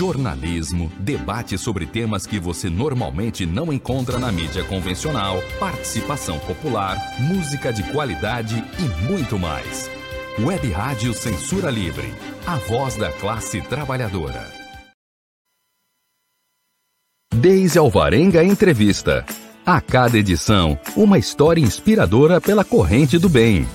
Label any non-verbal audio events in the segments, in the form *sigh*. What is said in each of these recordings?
jornalismo, debate sobre temas que você normalmente não encontra na mídia convencional, participação popular, música de qualidade e muito mais. Web Rádio Censura Livre, a voz da classe trabalhadora. Deise Alvarenga Entrevista. A cada edição, uma história inspiradora pela corrente do bem.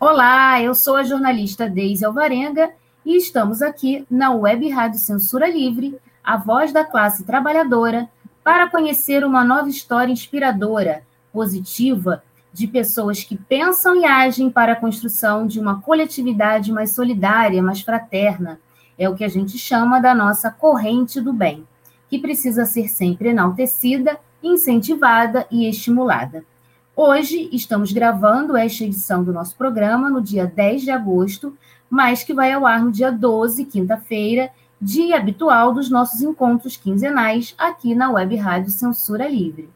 Olá, eu sou a jornalista Deise Alvarenga e estamos aqui na Web Rádio Censura Livre, a voz da classe trabalhadora, para conhecer uma nova história inspiradora, positiva, de pessoas que pensam e agem para a construção de uma coletividade mais solidária, mais fraterna. É o que a gente chama da nossa corrente do bem, que precisa ser sempre enaltecida, incentivada e estimulada. Hoje estamos gravando esta edição do nosso programa no dia 10 de agosto, mas que vai ao ar no dia 12, quinta-feira, dia habitual dos nossos encontros quinzenais aqui na Web Rádio Censura Livre.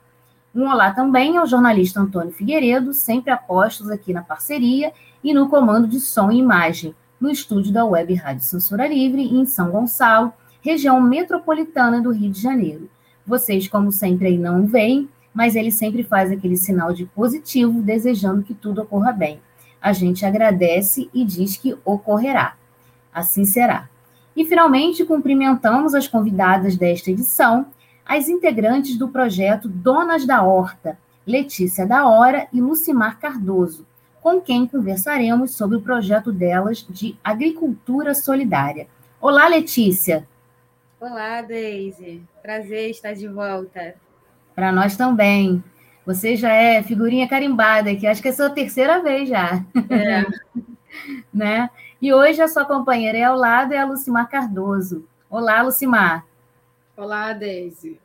Um olá também ao jornalista Antônio Figueiredo, sempre apostos aqui na parceria e no comando de som e imagem, no estúdio da Web Rádio Censura Livre, em São Gonçalo, região metropolitana do Rio de Janeiro. Vocês, como sempre, aí não veem, mas ele sempre faz aquele sinal de positivo, desejando que tudo ocorra bem. A gente agradece e diz que ocorrerá. Assim será. E finalmente cumprimentamos as convidadas desta edição, as integrantes do projeto Donas da Horta, Letícia da Hora e Lucimar Cardoso, com quem conversaremos sobre o projeto delas de agricultura solidária. Olá, Letícia. Olá, Deise. Prazer estar de volta. Para nós também. Você já é figurinha carimbada, que acho que é a sua terceira vez já. É. *laughs* né? E hoje a sua companheira é ao lado é a Lucimar Cardoso. Olá, Lucimar. Olá, Deise.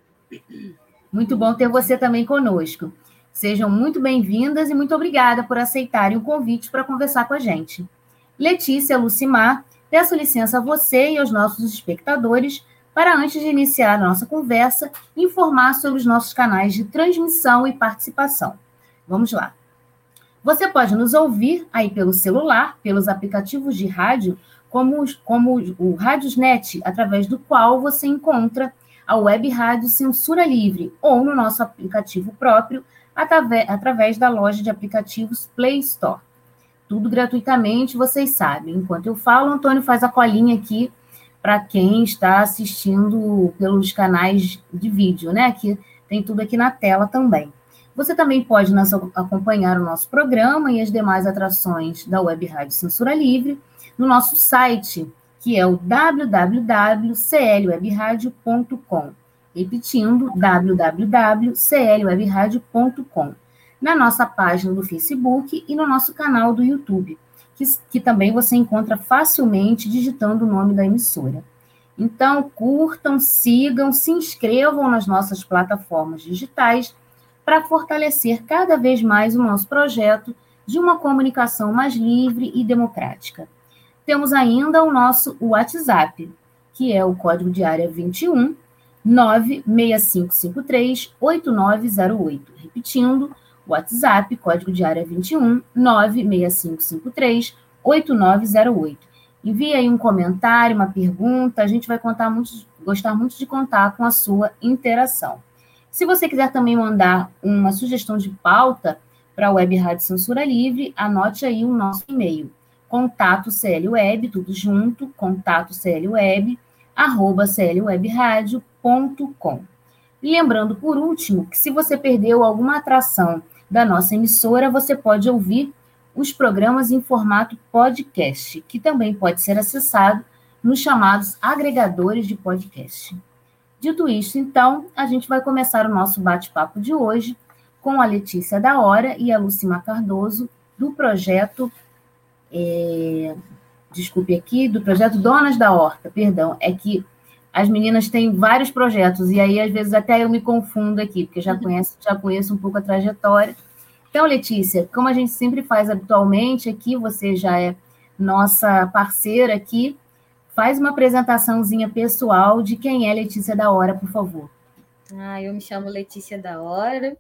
Muito bom ter você também conosco. Sejam muito bem-vindas e muito obrigada por aceitarem o convite para conversar com a gente. Letícia Lucimar, peço licença a você e aos nossos espectadores para, antes de iniciar a nossa conversa, informar sobre os nossos canais de transmissão e participação. Vamos lá. Você pode nos ouvir aí pelo celular, pelos aplicativos de rádio, como, como o Radiosnet, através do qual você encontra a web rádio Censura Livre, ou no nosso aplicativo próprio, através, através da loja de aplicativos Play Store. Tudo gratuitamente, vocês sabem. Enquanto eu falo, o Antônio faz a colinha aqui para quem está assistindo pelos canais de vídeo, né? Que tem tudo aqui na tela também. Você também pode nos acompanhar o nosso programa e as demais atrações da Web Rádio Censura Livre no nosso site, que é o www.clwebradio.com. Repetindo, www.clwebradio.com. Na nossa página do Facebook e no nosso canal do YouTube que, que também você encontra facilmente digitando o nome da emissora. Então, curtam, sigam, se inscrevam nas nossas plataformas digitais para fortalecer cada vez mais o nosso projeto de uma comunicação mais livre e democrática. Temos ainda o nosso WhatsApp, que é o código de área 21 96553 8908. Repetindo, WhatsApp, código de área 21 96553 8908. Envie aí um comentário, uma pergunta, a gente vai contar muito, gostar muito de contar com a sua interação. Se você quiser também mandar uma sugestão de pauta para a Web Rádio Censura Livre, anote aí o nosso e-mail, contato clweb, tudo junto, contato clweb, arroba clwebradio.com. Lembrando, por último, que se você perdeu alguma atração da nossa emissora, você pode ouvir os programas em formato podcast, que também pode ser acessado nos chamados agregadores de podcast. Dito isso, então, a gente vai começar o nosso bate-papo de hoje com a Letícia da Hora e a Lucima Cardoso, do projeto. É, desculpe aqui, do projeto Donas da Horta, perdão, é que as meninas têm vários projetos, e aí às vezes até eu me confundo aqui, porque já conheço, já conheço um pouco a trajetória. Então, Letícia, como a gente sempre faz habitualmente aqui, você já é nossa parceira aqui, faz uma apresentaçãozinha pessoal de quem é Letícia da Hora, por favor. Ah, eu me chamo Letícia da Hora,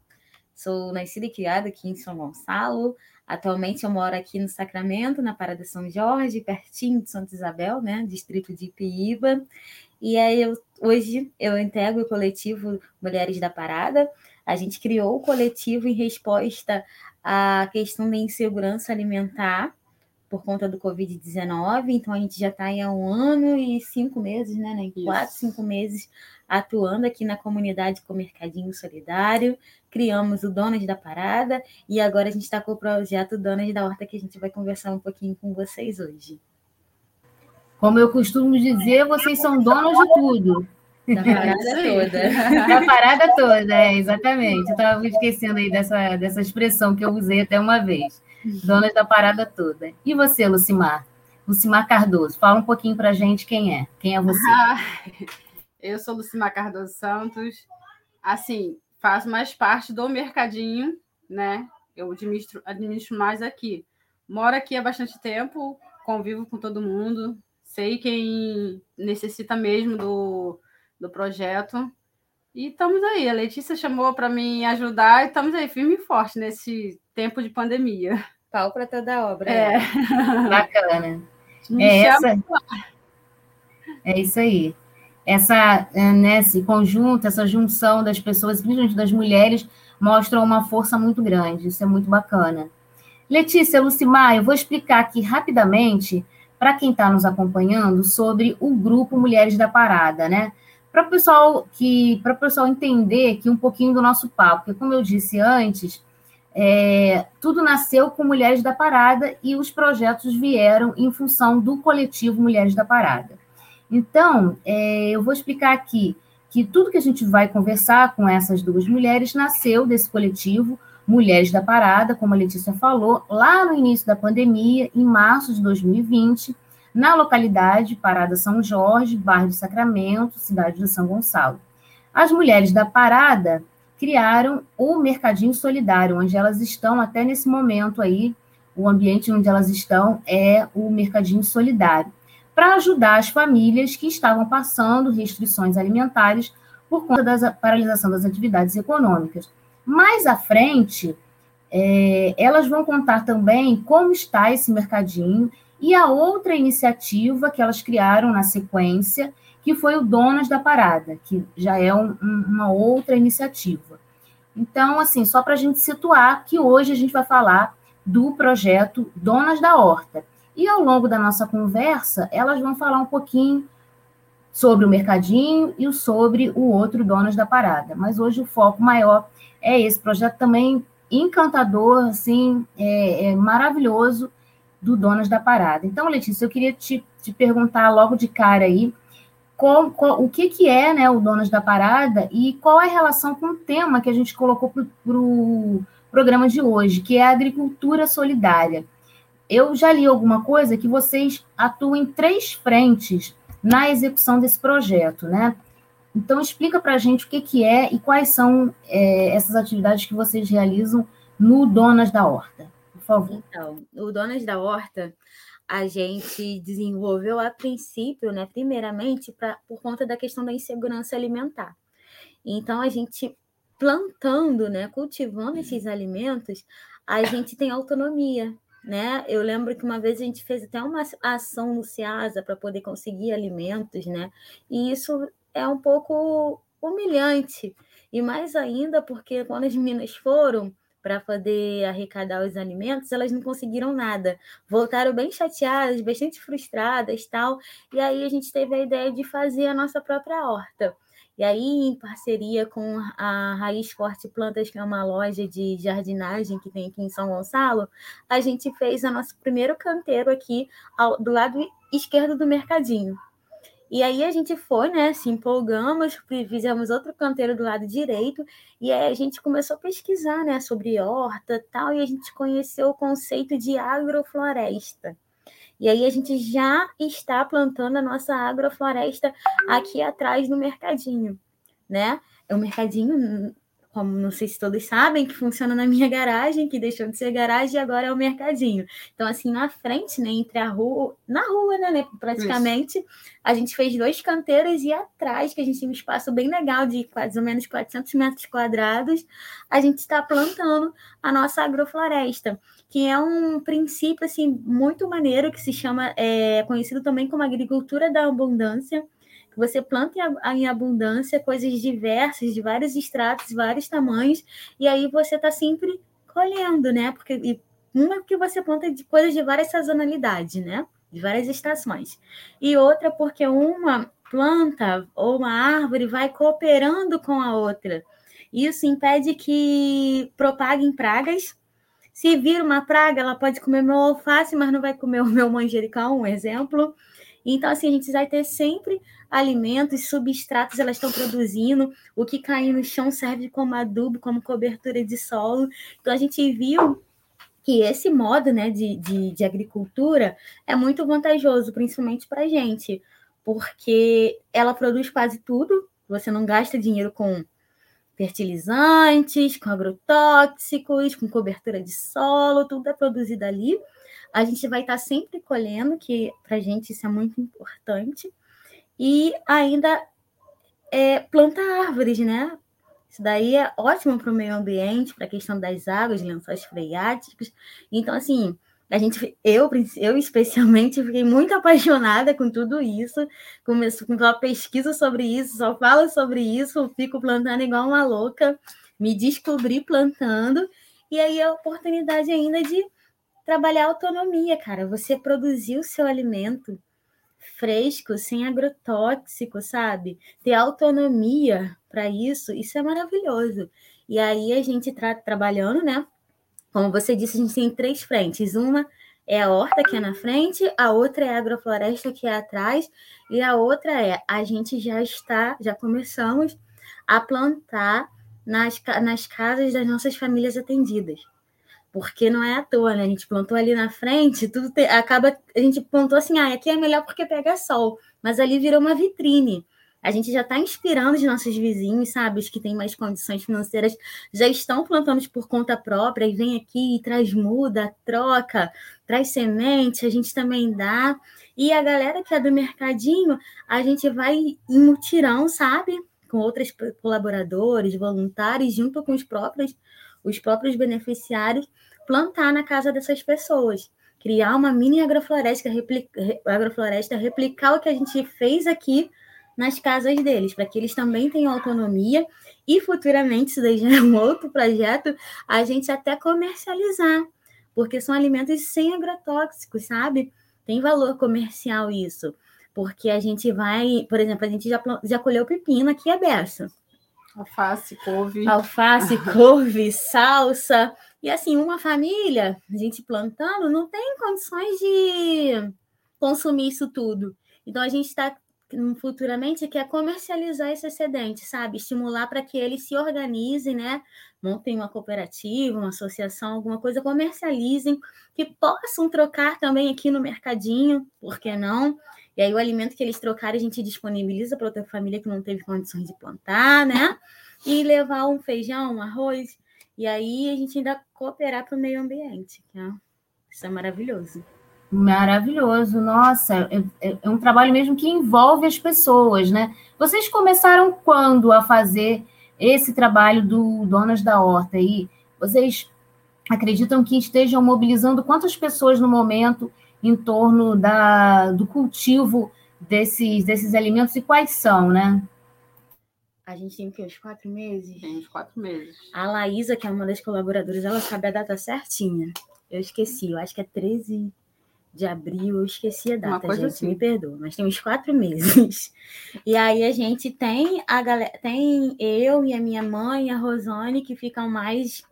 Sou nascida e criada aqui em São Gonçalo. Atualmente eu moro aqui no Sacramento, na Parada São Jorge, pertinho de Santa Isabel, né, distrito de Ipiíba. E aí eu, hoje eu integro o coletivo Mulheres da Parada. A gente criou o coletivo em resposta à questão da insegurança alimentar por conta do Covid-19, então a gente já está há um ano e cinco meses, né, né? Quatro, cinco meses atuando aqui na comunidade com o Mercadinho Solidário, criamos o Donas da Parada e agora a gente está com o projeto Donas da Horta que a gente vai conversar um pouquinho com vocês hoje. Como eu costumo dizer, vocês são donas de tudo. Da parada toda. Da parada toda, é, exatamente. Eu estava esquecendo aí dessa, dessa expressão que eu usei até uma vez. Donas da parada toda. E você, Lucimar? Lucimar Cardoso, fala um pouquinho para gente quem é. Quem é você? eu sou Lucimar Cardoso Santos. Assim, faço mais parte do mercadinho, né? Eu administro, administro mais aqui. Moro aqui há bastante tempo, convivo com todo mundo, sei quem necessita mesmo do, do projeto. E estamos aí. A Letícia chamou para me ajudar e estamos aí firme e forte nesse tempo de pandemia. Pau para toda obra. É. *laughs* Bacana. É, essa... é isso aí. Essa, é, né, esse conjunto, essa junção das pessoas, principalmente das mulheres, mostra uma força muito grande. Isso é muito bacana. Letícia, Lucimar, eu vou explicar aqui rapidamente para quem está nos acompanhando sobre o grupo Mulheres da Parada, né? Para o pessoal que para o pessoal entender que um pouquinho do nosso papo, porque como eu disse antes, é, tudo nasceu com Mulheres da Parada e os projetos vieram em função do coletivo Mulheres da Parada. Então, é, eu vou explicar aqui que tudo que a gente vai conversar com essas duas mulheres nasceu desse coletivo Mulheres da Parada, como a Letícia falou, lá no início da pandemia, em março de 2020, na localidade Parada São Jorge, bairro de Sacramento, cidade de São Gonçalo. As mulheres da Parada criaram o Mercadinho Solidário, onde elas estão até nesse momento aí, o ambiente onde elas estão é o Mercadinho Solidário, para ajudar as famílias que estavam passando restrições alimentares por conta da paralisação das atividades econômicas. Mais à frente, é, elas vão contar também como está esse mercadinho e a outra iniciativa que elas criaram na sequência, que foi o Donas da Parada, que já é um, um, uma outra iniciativa. Então, assim, só para a gente situar que hoje a gente vai falar do projeto Donas da Horta. E ao longo da nossa conversa, elas vão falar um pouquinho sobre o mercadinho e sobre o outro Donas da Parada. Mas hoje o foco maior é esse projeto também encantador, assim, é, é maravilhoso do Donas da Parada. Então, Letícia, eu queria te, te perguntar logo de cara aí qual, qual, o que, que é né, o Donas da Parada e qual é a relação com o tema que a gente colocou para o pro programa de hoje, que é a agricultura solidária. Eu já li alguma coisa que vocês atuam em três frentes na execução desse projeto, né? Então, explica para a gente o que, que é e quais são é, essas atividades que vocês realizam no Donas da Horta, por favor. Então, o Donas da Horta, a gente desenvolveu a princípio, né, primeiramente, pra, por conta da questão da insegurança alimentar. Então, a gente plantando, né, cultivando esses alimentos, a gente tem autonomia, né? Eu lembro que uma vez a gente fez até uma ação no Ceasa para poder conseguir alimentos, né? E isso é um pouco humilhante. E mais ainda porque quando as meninas foram para poder arrecadar os alimentos, elas não conseguiram nada. Voltaram bem chateadas, bastante frustradas, tal. E aí a gente teve a ideia de fazer a nossa própria horta. E aí, em parceria com a Raiz Forte Plantas, que é uma loja de jardinagem que tem aqui em São Gonçalo, a gente fez o nosso primeiro canteiro aqui ao, do lado esquerdo do mercadinho. E aí a gente foi, né? Se empolgamos, fizemos outro canteiro do lado direito, e aí a gente começou a pesquisar, né, sobre horta tal, e a gente conheceu o conceito de agrofloresta. E aí a gente já está plantando a nossa agrofloresta aqui atrás no mercadinho, né? É um mercadinho como não sei se todos sabem, que funciona na minha garagem, que deixou de ser garagem e agora é o mercadinho. Então, assim, na frente, né, entre a rua, na rua, né, né praticamente, Isso. a gente fez dois canteiros e atrás, que a gente tem um espaço bem legal de mais ou menos 400 metros quadrados, a gente está plantando a nossa agrofloresta, que é um princípio, assim, muito maneiro, que se chama, é conhecido também como agricultura da abundância, você planta em abundância coisas diversas, de vários estratos, vários tamanhos, e aí você está sempre colhendo, né? Porque uma que você planta de coisas de várias sazonalidades, né? De várias estações. E outra porque uma planta ou uma árvore vai cooperando com a outra. Isso impede que propaguem pragas. Se vir uma praga, ela pode comer meu alface, mas não vai comer o meu manjericão, um exemplo. Então, assim, a gente vai ter sempre alimentos, substratos elas estão produzindo, o que cai no chão serve como adubo, como cobertura de solo. Então a gente viu que esse modo né, de, de, de agricultura é muito vantajoso, principalmente para a gente, porque ela produz quase tudo, você não gasta dinheiro com fertilizantes, com agrotóxicos, com cobertura de solo, tudo é produzido ali. A gente vai estar sempre colhendo, que para a gente isso é muito importante e ainda é, plantar árvores, né? Isso daí é ótimo para o meio ambiente, para a questão das águas, lençóis freáticos. Então, assim, a gente, eu, eu especialmente, fiquei muito apaixonada com tudo isso. Começo com uma pesquisa sobre isso, só falo sobre isso, fico plantando igual uma louca, me descobri plantando. E aí a oportunidade ainda de trabalhar autonomia, cara. Você produzir o seu alimento, fresco, sem agrotóxico, sabe? Ter autonomia para isso, isso é maravilhoso. E aí a gente está trabalhando, né? Como você disse, a gente tem três frentes. Uma é a horta que é na frente, a outra é a agrofloresta que é atrás, e a outra é a gente já está, já começamos a plantar nas, nas casas das nossas famílias atendidas porque não é à toa, né? A gente plantou ali na frente, tudo te... acaba. A gente plantou assim, ah, aqui é melhor porque pega sol, mas ali virou uma vitrine. A gente já está inspirando os nossos vizinhos, sabe? Os que têm mais condições financeiras já estão plantando por conta própria e vem aqui e traz muda, troca, traz semente, a gente também dá. E a galera que é do mercadinho, a gente vai em mutirão, sabe? Com outros colaboradores, voluntários, junto com os próprios os próprios beneficiários, plantar na casa dessas pessoas. Criar uma mini agrofloresta, agrofloresta, replicar o que a gente fez aqui nas casas deles, para que eles também tenham autonomia e futuramente, isso daí já é um outro projeto, a gente até comercializar, porque são alimentos sem agrotóxicos, sabe? Tem valor comercial isso, porque a gente vai, por exemplo, a gente já, já colheu pepino aqui a beça. Alface, couve. Alface, *laughs* couve, salsa. E assim, uma família, a gente plantando, não tem condições de consumir isso tudo. Então, a gente está futuramente quer comercializar esse excedente, sabe? Estimular para que eles se organizem, né? Montem uma cooperativa, uma associação, alguma coisa, comercializem, que possam trocar também aqui no mercadinho, por que não? E aí o alimento que eles trocarem a gente disponibiliza para outra família que não teve condições de plantar, né? E levar um feijão, um arroz. E aí a gente ainda cooperar para o meio ambiente, que é, isso é maravilhoso. Maravilhoso, nossa, é, é, é, um trabalho mesmo que envolve as pessoas, né? Vocês começaram quando a fazer esse trabalho do Donas da Horta aí? Vocês acreditam que estejam mobilizando quantas pessoas no momento em torno da, do cultivo desses, desses alimentos e quais são, né? A gente tem que uns quatro meses? Tem uns quatro meses. A Laísa, que é uma das colaboradoras, ela sabe a data certinha. Eu esqueci, eu acho que é 13 de abril, eu esqueci a data, gente, assim. me perdoa, mas tem uns quatro meses. *laughs* E aí a gente tem a galera, tem eu e a minha mãe, a Rosane, que ficam mais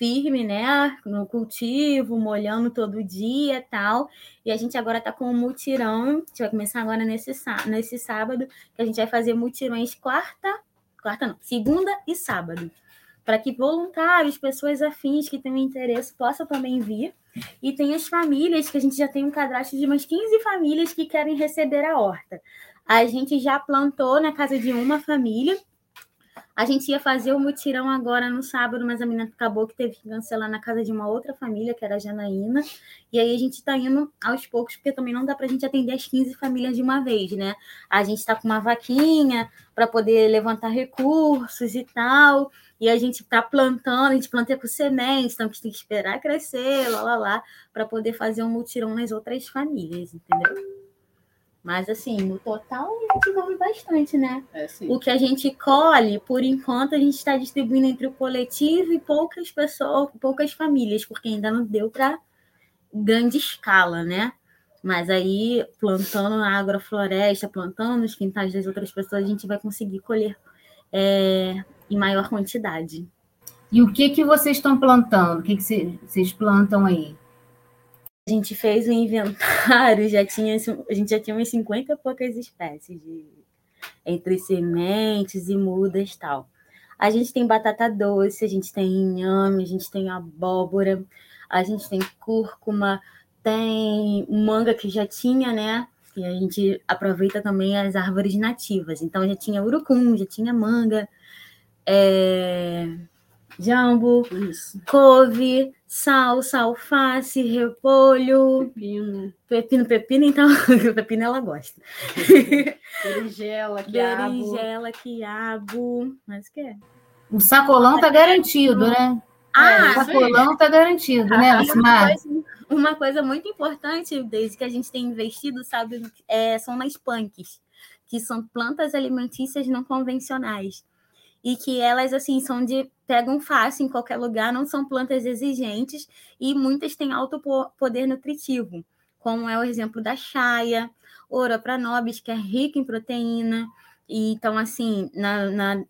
firme, né, no cultivo, molhando todo dia tal. E a gente agora está com um mutirão, a gente vai começar agora nesse, nesse sábado, que a gente vai fazer mutirões quarta, quarta não, segunda e sábado, para que voluntários, pessoas afins que tenham interesse possam também vir. E tem as famílias, que a gente já tem um cadastro de umas 15 famílias que querem receber a horta. A gente já plantou na casa de uma família, A gente ia fazer o mutirão agora no sábado, mas a menina acabou que teve que cancelar na casa de uma outra família, que era a Janaína. E aí a gente está indo aos poucos, porque também não dá para a gente atender as 15 famílias de uma vez, né? A gente está com uma vaquinha para poder levantar recursos e tal. E a gente está plantando, a gente planta com sementes, então a gente tem que esperar crescer, lá, lá, lá, para poder fazer um mutirão nas outras famílias, entendeu? Mas, assim, no total, a gente come bastante, né? É, o que a gente colhe, por enquanto, a gente está distribuindo entre o coletivo e poucas pessoas, poucas famílias, porque ainda não deu para grande escala, né? Mas aí, plantando na agrofloresta, plantando nos quintais das outras pessoas, a gente vai conseguir colher é, em maior quantidade. E o que, que vocês estão plantando? O que, que vocês plantam aí? A gente fez o inventário, já tinha, a gente já tinha umas 50 e poucas espécies de entre sementes e mudas tal. A gente tem batata doce, a gente tem inhame, a gente tem abóbora, a gente tem cúrcuma, tem manga que já tinha, né? E a gente aproveita também as árvores nativas. Então já tinha urucum, já tinha manga, é jambo, Isso. couve, salsa, alface, repolho, pepino, pepino, pepino, então *laughs* pepino ela gosta. *laughs* Berinjela, quiabo. Berinjela, quiabo, mas o que é? O sacolão tá garantido, né? Ah, é, o sacolão tá garantido, né, Lucimar? Uma coisa muito importante, desde que a gente tem investido, sabe, é, são nas punks, que são plantas alimentícias não convencionais e que elas assim são de pegam fácil em qualquer lugar, não são plantas exigentes e muitas têm alto poder nutritivo, como é o exemplo da chaia, Ora pranobis, que é rica em proteína, e então assim, na, na,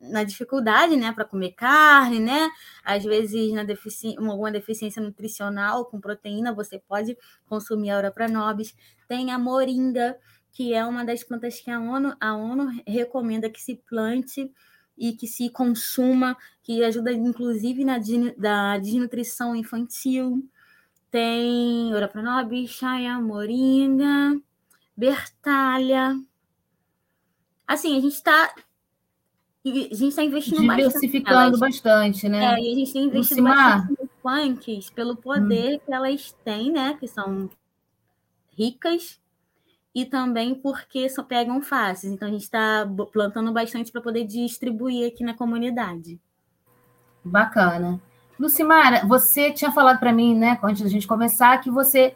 na dificuldade, né, para comer carne, né? Às vezes na defici alguma deficiência nutricional com proteína, você pode consumir a Ora pranobis. Tem a moringa, que é uma das plantas que a ONU, a ONU recomenda que se plante e que se consuma, que ajuda inclusive na da desnutrição infantil. Tem Orapronobis, Chaya, Moringa, Bertalha. Assim, a gente está a gente está investindo Diversificando bastante, né? É, e a gente está investindo bastante nos punks pelo poder hum. que elas têm, né? Que são ricas e também porque só pegam fáceis. Então a gente está plantando bastante para poder distribuir aqui na comunidade. Bacana. Lucimara, você tinha falado para mim, né, antes da gente começar, que você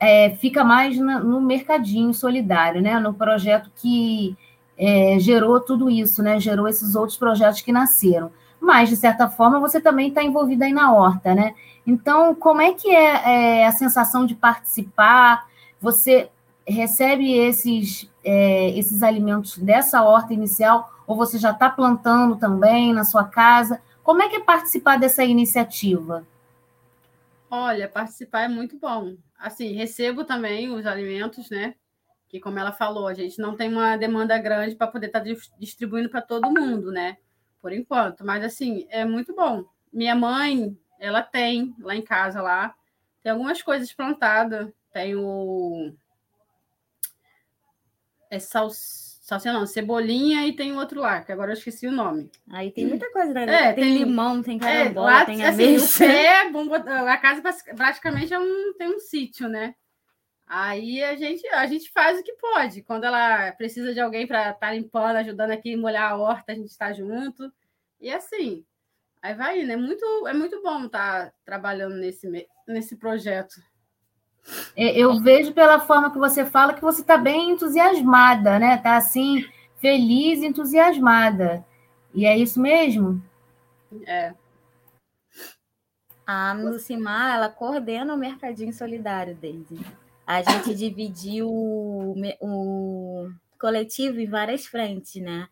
é, fica mais na, no mercadinho solidário, né, no projeto que é, gerou tudo isso, né, gerou esses outros projetos que nasceram. Mas, de certa forma, você também está envolvida aí na horta, né? Então, como é que é, é a sensação de participar? Você recebe esses, é, esses alimentos dessa horta inicial ou você já está plantando também na sua casa? Como é que é participar dessa iniciativa? Olha, participar é muito bom. Assim, recebo também os alimentos, né? Que, como ela falou, a gente não tem uma demanda grande para poder estar tá distribuindo para todo mundo, né? Por enquanto. Mas, assim, é muito bom. Minha mãe, ela tem lá em casa, lá, tem algumas coisas plantadas. Tem o é sal, salsinha não, cebolinha e tem outro lá, que agora eu esqueci o nome. Aí tem muita coisa, né? É, tem, tem limão, tem é, carambola, é, lá, tem assim, o pé, a casa praticamente é um, tem um sítio, né? Aí a gente, a gente faz o que pode. Quando ela precisa de alguém para estar tá limpando, ajudando aqui, molhar a horta, a gente está junto. E assim, aí vai indo. É muito, é muito bom estar tá trabalhando nesse, nesse projeto. É, eu vejo pela forma que você fala que você está bem entusiasmada, né? Está assim, feliz, entusiasmada. E é isso mesmo? É. A Lucimar, ela coordena o Mercadinho Solidário desde. A gente *laughs* dividiu o, o coletivo em várias frentes, né?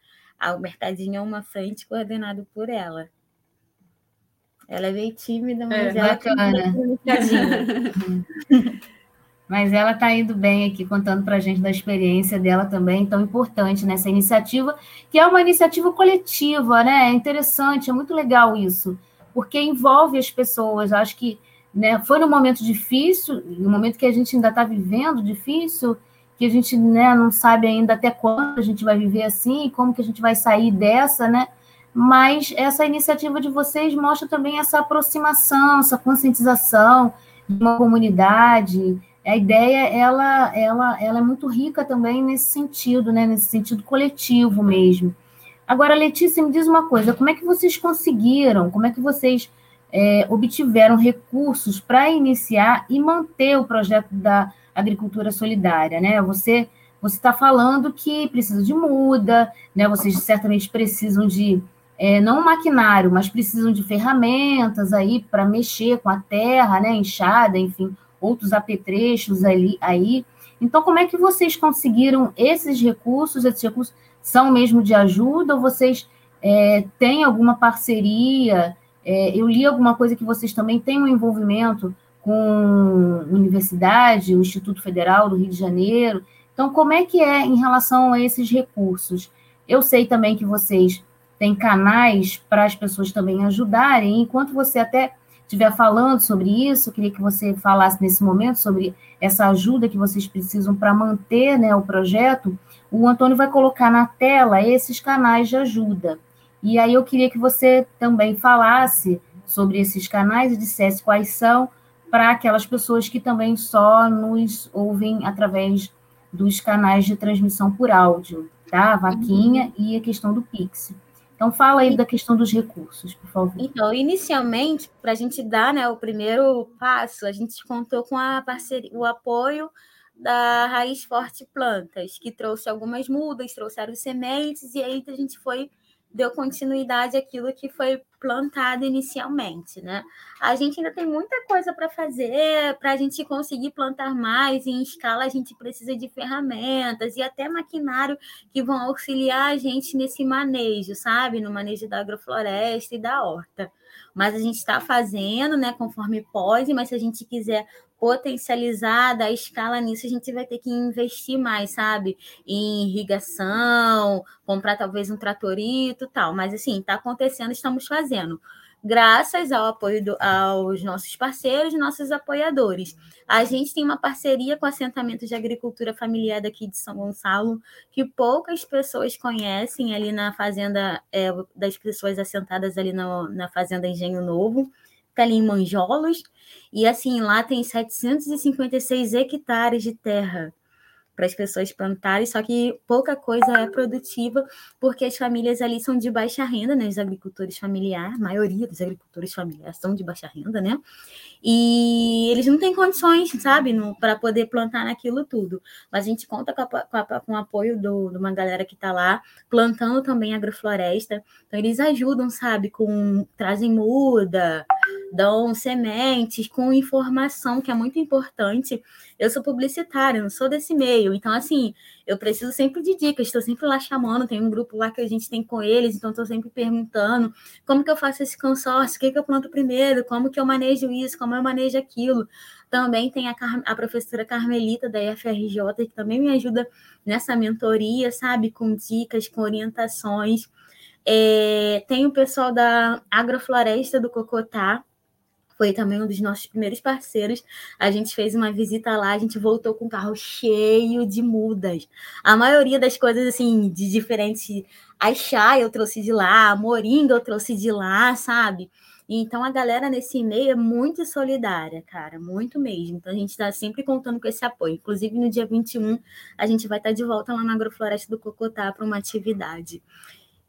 O Mercadinho é uma frente coordenado por ela. Ela é meio tímida, mas é, ela bacana. mas ela está *laughs* indo bem aqui, contando para a gente da experiência dela também, tão importante nessa iniciativa, que é uma iniciativa coletiva, né? É interessante, é muito legal isso, porque envolve as pessoas. Acho que né, foi num momento difícil, no momento que a gente ainda está vivendo difícil, que a gente né, não sabe ainda até quando a gente vai viver assim, como que a gente vai sair dessa, né? Mas essa iniciativa de vocês mostra também essa aproximação, essa conscientização de uma comunidade. A ideia ela, ela, ela é muito rica também nesse sentido, né? nesse sentido coletivo mesmo. Agora, Letícia, me diz uma coisa: como é que vocês conseguiram, como é que vocês é, obtiveram recursos para iniciar e manter o projeto da agricultura solidária? Né? Você está falando que precisa de muda, né? Vocês certamente precisam de é, não maquinário, mas precisam de ferramentas aí para mexer com a terra, né, enxada, enfim, outros apetrechos ali, aí. Então, como é que vocês conseguiram esses recursos? Esses recursos são mesmo de ajuda ou vocês é, têm alguma parceria? É, eu li alguma coisa que vocês também têm um envolvimento com universidade, o Instituto Federal do Rio de Janeiro. Então, como é que é em relação a esses recursos? Eu sei também que vocês tem canais para as pessoas também ajudarem. Enquanto você até estiver falando sobre isso, queria que você falasse nesse momento sobre essa ajuda que vocês precisam para manter né, o projeto. O Antônio vai colocar na tela esses canais de ajuda. E aí eu queria que você também falasse sobre esses canais e dissesse quais são para aquelas pessoas que também só nos ouvem através dos canais de transmissão por áudio, tá? A vaquinha uhum. e a questão do Pix. Então, fala aí da questão dos recursos, por favor. Então, inicialmente, para a gente dar né, o primeiro passo, a gente contou com a parceria, o apoio da Raiz Forte Plantas, que trouxe algumas mudas, trouxeram sementes, e aí a gente foi deu continuidade àquilo que foi plantado inicialmente, né? A gente ainda tem muita coisa para fazer, para a gente conseguir plantar mais em escala, a gente precisa de ferramentas e até maquinário que vão auxiliar a gente nesse manejo, sabe? No manejo da agrofloresta e da horta. Mas a gente está fazendo, né, conforme pode, mas se a gente quiser potencializada a escala nisso, a gente vai ter que investir mais, sabe? Em irrigação, comprar talvez um tratorito tal. Mas assim, está acontecendo, estamos fazendo. Graças ao apoio do, aos nossos parceiros, nossos apoiadores. A gente tem uma parceria com o assentamento de agricultura familiar daqui de São Gonçalo, que poucas pessoas conhecem ali na fazenda, é, das pessoas assentadas ali no, na fazenda Engenho Novo fica ali em Manjolos, e assim, lá tem 756 hectares de terra para as pessoas plantarem, só que pouca coisa é produtiva, porque as famílias ali são de baixa renda, né? Os agricultores familiares, a maioria dos agricultores familiares são de baixa renda, né? E eles não têm condições, sabe, para poder plantar naquilo tudo. Mas a gente conta com, a, com, a, com o apoio do, de uma galera que está lá, plantando também agrofloresta. Então, eles ajudam, sabe, com trazem muda, dão sementes, com informação, que é muito importante. Eu sou publicitária, não sou desse meio. Então, assim, eu preciso sempre de dicas, estou sempre lá chamando, tem um grupo lá que a gente tem com eles, então estou sempre perguntando como que eu faço esse consórcio, o que, que eu planto primeiro, como que eu manejo isso, como eu manejo aquilo. Também tem a, a professora Carmelita da IFRJ, que também me ajuda nessa mentoria, sabe, com dicas, com orientações. É, tem o pessoal da Agrofloresta do Cocotá, foi também um dos nossos primeiros parceiros. A gente fez uma visita lá, a gente voltou com o carro cheio de mudas. A maioria das coisas, assim, de diferentes. A eu trouxe de lá, a moringa eu trouxe de lá, sabe? Então a galera nesse meio é muito solidária, cara, muito mesmo. Então a gente está sempre contando com esse apoio. Inclusive no dia 21 a gente vai estar tá de volta lá na Agrofloresta do Cocotá para uma atividade.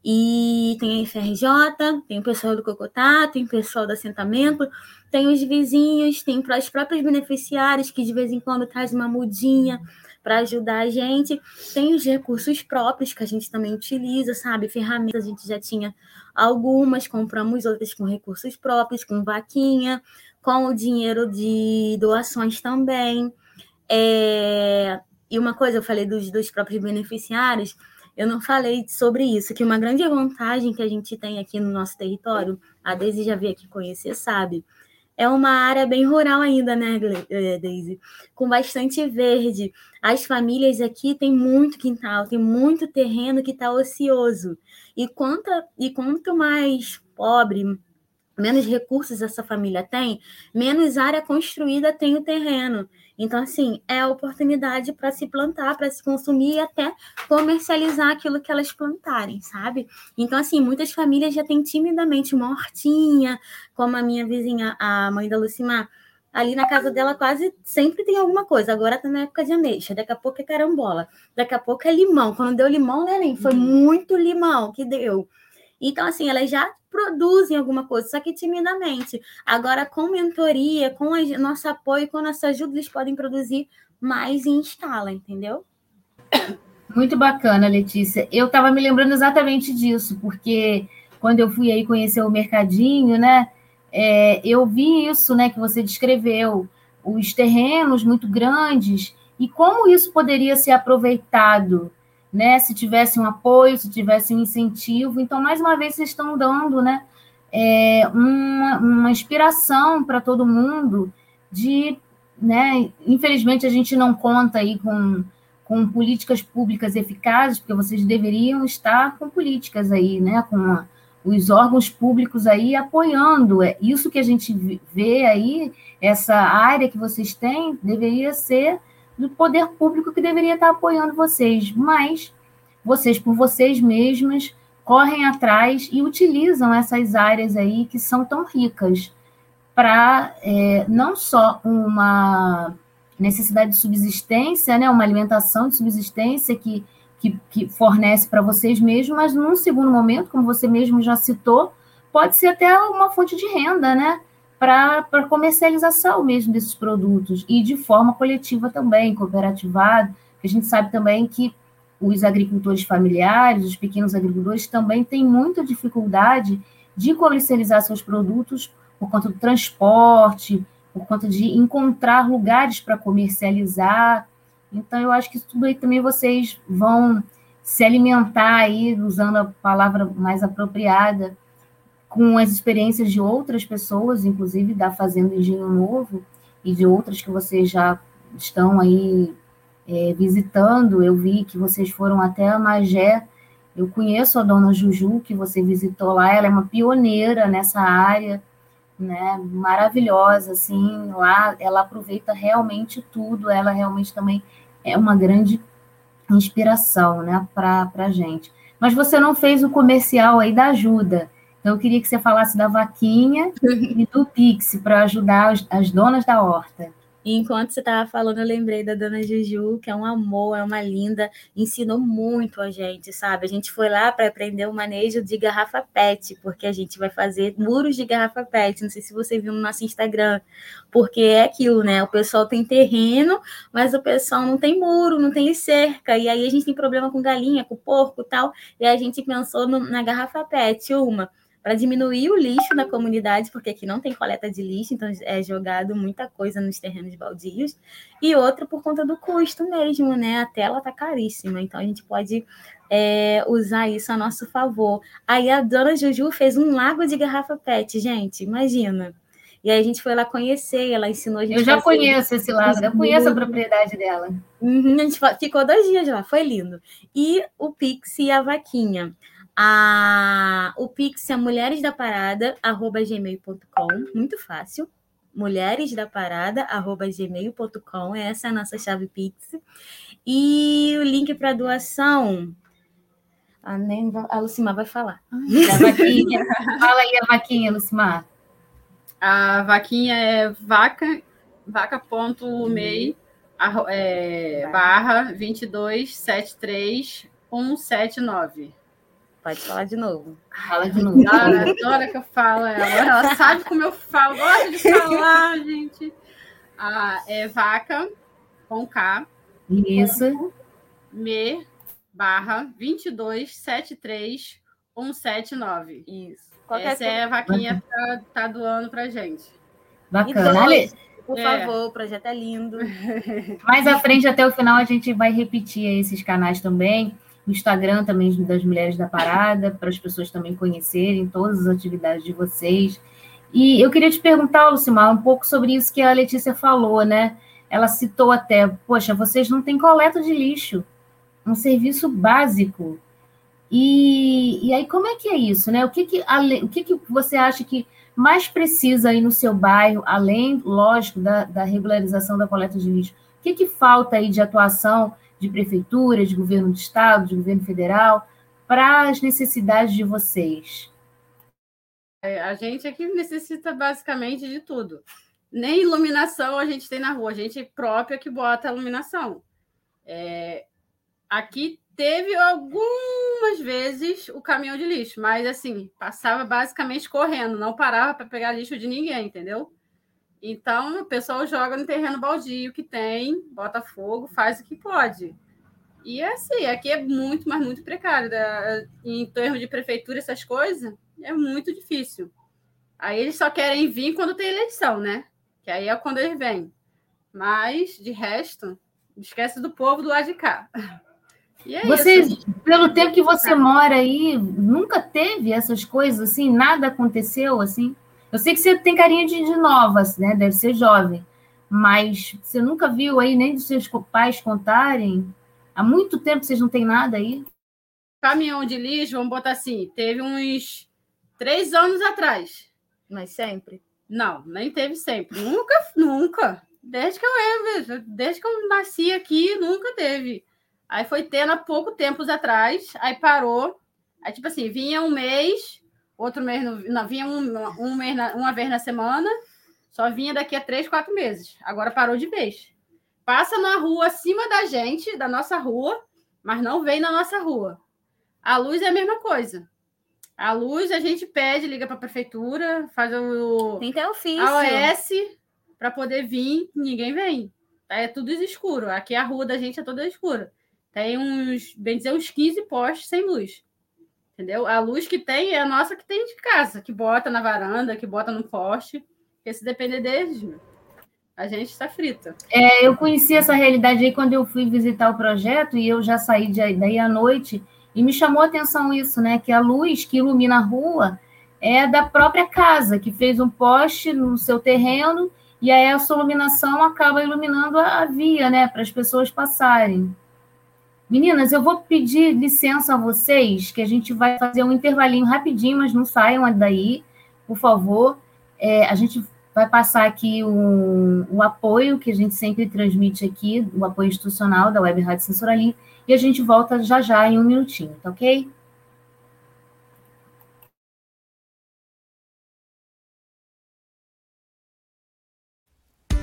E tem a FRJ, tem o pessoal do Cocotá, tem o pessoal do assentamento, tem os vizinhos, tem para os próprios beneficiários que de vez em quando traz uma mudinha para ajudar a gente. Tem os recursos próprios que a gente também utiliza, sabe? Ferramentas a gente já tinha algumas, compramos outras com recursos próprios, com vaquinha, com o dinheiro de doações também. É... E uma coisa, eu falei dos, dos próprios beneficiários, eu não falei sobre isso, que uma grande vantagem que a gente tem aqui no nosso território, a Deise já veio aqui conhecer, sabe? É uma área bem rural ainda, né, eh, Deise? Com bastante verde. As famílias aqui têm muito quintal, tem muito terreno que está ocioso. E quanto, e quanto mais pobre, menos recursos essa família tem, menos área construída tem o terreno. Então, assim, é a oportunidade para se plantar, para se consumir e até comercializar aquilo que elas plantarem, sabe? Então, assim, muitas famílias já têm timidamente uma hortinha, como a minha vizinha, a mãe da Lucimar, ali na casa dela quase sempre tem alguma coisa. Agora tá na época de ameixa, daqui a pouco é carambola, daqui a pouco é limão. Quando deu limão, né, nem foi uhum. muito limão que deu. Então, assim, elas já produzem alguma coisa, só que timidamente. Agora, com mentoria, com a, nosso apoio, com a nossa ajuda, eles podem produzir mais em escala, entendeu? Muito bacana, Letícia. Eu estava me lembrando exatamente disso, porque quando eu fui aí conhecer o mercadinho, né? É, eu vi isso, né, que você descreveu, os terrenos muito grandes e como isso poderia ser aproveitado né? Se tivesse um apoio, se tivesse um incentivo. Então, mais uma vez, vocês estão dando, né? É, uma, uma inspiração para todo mundo de, né? Infelizmente, a gente não conta aí com, com políticas públicas eficazes, porque vocês deveriam estar com políticas aí, né? Com os órgãos públicos aí apoiando. É isso que a gente vê aí, essa área que vocês têm, deveria ser do poder público que deveria estar apoiando vocês, mas vocês, por vocês mesmas, correm atrás e utilizam essas áreas aí que são tão ricas para é, não só uma necessidade de subsistência, né, uma alimentação de subsistência que, que, que fornece para vocês mesmos, mas num segundo momento, como você mesmo já citou, pode ser até uma fonte de renda, né? Para comercialização mesmo desses produtos e de forma coletiva também, cooperativado. A gente sabe também que os agricultores familiares, os pequenos agricultores, também têm muita dificuldade de comercializar seus produtos por conta do transporte, por conta de encontrar lugares para comercializar. Então, eu acho que tudo aí também vocês vão se alimentar aí, usando a palavra mais apropriada, com as experiências de outras pessoas, inclusive da Fazenda Engenho Novo, e de outras que vocês já estão aí é, visitando. Eu vi que vocês foram até a Magé. Eu conheço a dona Juju, que você visitou lá, ela é uma pioneira nessa área, né? Maravilhosa, assim, lá ela aproveita realmente tudo, ela realmente também é uma grande inspiração, né, para a gente. Mas você não fez o comercial aí da ajuda. Então, eu queria que você falasse da vaquinha *laughs* e do Pix para ajudar as, as donas da horta. Enquanto você estava falando, eu lembrei da dona Juju, que é um amor, é uma linda, ensinou muito a gente, sabe? A gente foi lá para aprender o manejo de garrafa PET, porque a gente vai fazer muros de garrafa PET. Não sei se você viu no nosso Instagram, porque é aquilo, né? O pessoal tem terreno, mas o pessoal não tem muro, não tem cerca. E aí a gente tem problema com galinha, com porco e tal. E a gente pensou no, na garrafa PET, uma para diminuir o lixo na comunidade, porque aqui não tem coleta de lixo, então é jogado muita coisa nos terrenos baldios, e outra por conta do custo mesmo, né? A tela tá caríssima, então a gente pode é, usar isso a nosso favor. Aí a dona Juju fez um lago de garrafa PET, gente, imagina. E aí a gente foi lá conhecer, ela ensinou a gente. Eu já conheço esse lago, eu conheço a propriedade dela. Uhum, a gente ficou dois dias lá, foi lindo. E o Pix e a vaquinha. A, o Pix é mulheresdaparada.gmail.com, muito fácil. Mulheresdaparada.gmail.com, essa é a nossa chave Pix. E o link para doação. A, nem, a Lucimar vai falar. A vaquinha. *laughs* Fala aí a vaquinha, Lucimar. A vaquinha é vaca, vaca.mei é, barra 2273 179. Pode falar de novo. Fala de novo. Adora que eu falo ela. Ela sabe como eu falo. Gosta de falar, *laughs* gente. Ah, é vaca com K. Isso. Me barra 2273 179. Isso. Qualquer Essa é a vaquinha que tá, tá doando pra gente. Bacana. Dois, por é. favor, o projeto é lindo. *laughs* Mais à frente, até o final, a gente vai repetir esses canais também no Instagram também das Mulheres da Parada, para as pessoas também conhecerem todas as atividades de vocês. E eu queria te perguntar, Lucimar, um pouco sobre isso que a Letícia falou, né? Ela citou até, poxa, vocês não têm coleta de lixo, um serviço básico. E, e aí, como é que é isso, né? O que que, o que que você acha que mais precisa aí no seu bairro, além, lógico, da, da regularização da coleta de lixo? O que, que falta aí de atuação de prefeitura, de governo do estado, de governo federal, para as necessidades de vocês? É, a gente aqui necessita basicamente de tudo. Nem iluminação a gente tem na rua, a gente própria que bota a iluminação. É, aqui teve algumas vezes o caminhão de lixo, mas assim, passava basicamente correndo, não parava para pegar lixo de ninguém, entendeu? Então, o pessoal joga no terreno baldio que tem, bota fogo, faz o que pode. E é assim, aqui é muito, mas muito precário. Da, em termos de prefeitura, essas coisas, é muito difícil. Aí eles só querem vir quando tem eleição, né? Que aí é quando eles vêm. Mas, de resto, esquece do povo do lado de cá. É você, isso. pelo tempo que você mora aí, nunca teve essas coisas assim? Nada aconteceu assim? Eu sei que você tem carinha de, de nova, né? Deve ser jovem. Mas você nunca viu aí nem dos seus pais contarem? Há muito tempo que vocês não têm nada aí? Caminhão de lixo, vamos botar assim, teve uns três anos atrás. Mas sempre? Não, nem teve sempre. Nunca, nunca. Desde que eu desde que eu nasci aqui, nunca teve. Aí foi tendo há pouco tempos atrás, aí parou. Aí, tipo assim, vinha um mês, outro mês, não, vinha um, um mês na, uma vez na semana, só vinha daqui a três, quatro meses. Agora parou de vez. Passa na rua acima da gente, da nossa rua, mas não vem na nossa rua. A luz é a mesma coisa. A luz a gente pede, liga para a prefeitura, faz o. Tem até ofício. A OS para poder vir, ninguém vem. É tudo escuro. Aqui a rua da gente é toda escura. Tem uns, bem dizer, uns 15 postes sem luz. Entendeu? A luz que tem é a nossa que tem de casa, que bota na varanda, que bota no poste. Porque se depender deles, a gente está frita. É, eu conheci essa realidade aí quando eu fui visitar o projeto e eu já saí de, daí à noite e me chamou a atenção isso, né? Que a luz que ilumina a rua é da própria casa, que fez um poste no seu terreno e aí a sua iluminação acaba iluminando a via, né? Para as pessoas passarem. Meninas, eu vou pedir licença a vocês, que a gente vai fazer um intervalinho rapidinho, mas não saiam daí, por favor. É, a gente vai passar aqui o, apoio que a gente sempre transmite aqui, o apoio institucional da Web Rádio Censura Livre, e a gente volta já já em um minutinho, tá ok?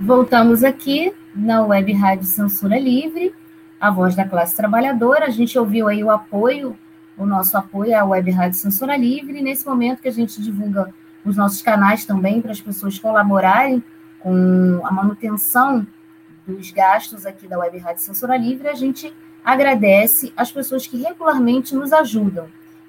Voltamos aqui na Web Rádio Censura Livre, a voz da classe trabalhadora. A gente ouviu aí o apoio o nosso apoio à Web Rádio Censura Livre, nesse momento que a gente divulga os nossos canais também para as pessoas colaborarem com a manutenção dos gastos aqui da Web Rádio Censura Livre, a gente agradece as pessoas que regularmente nos ajudam.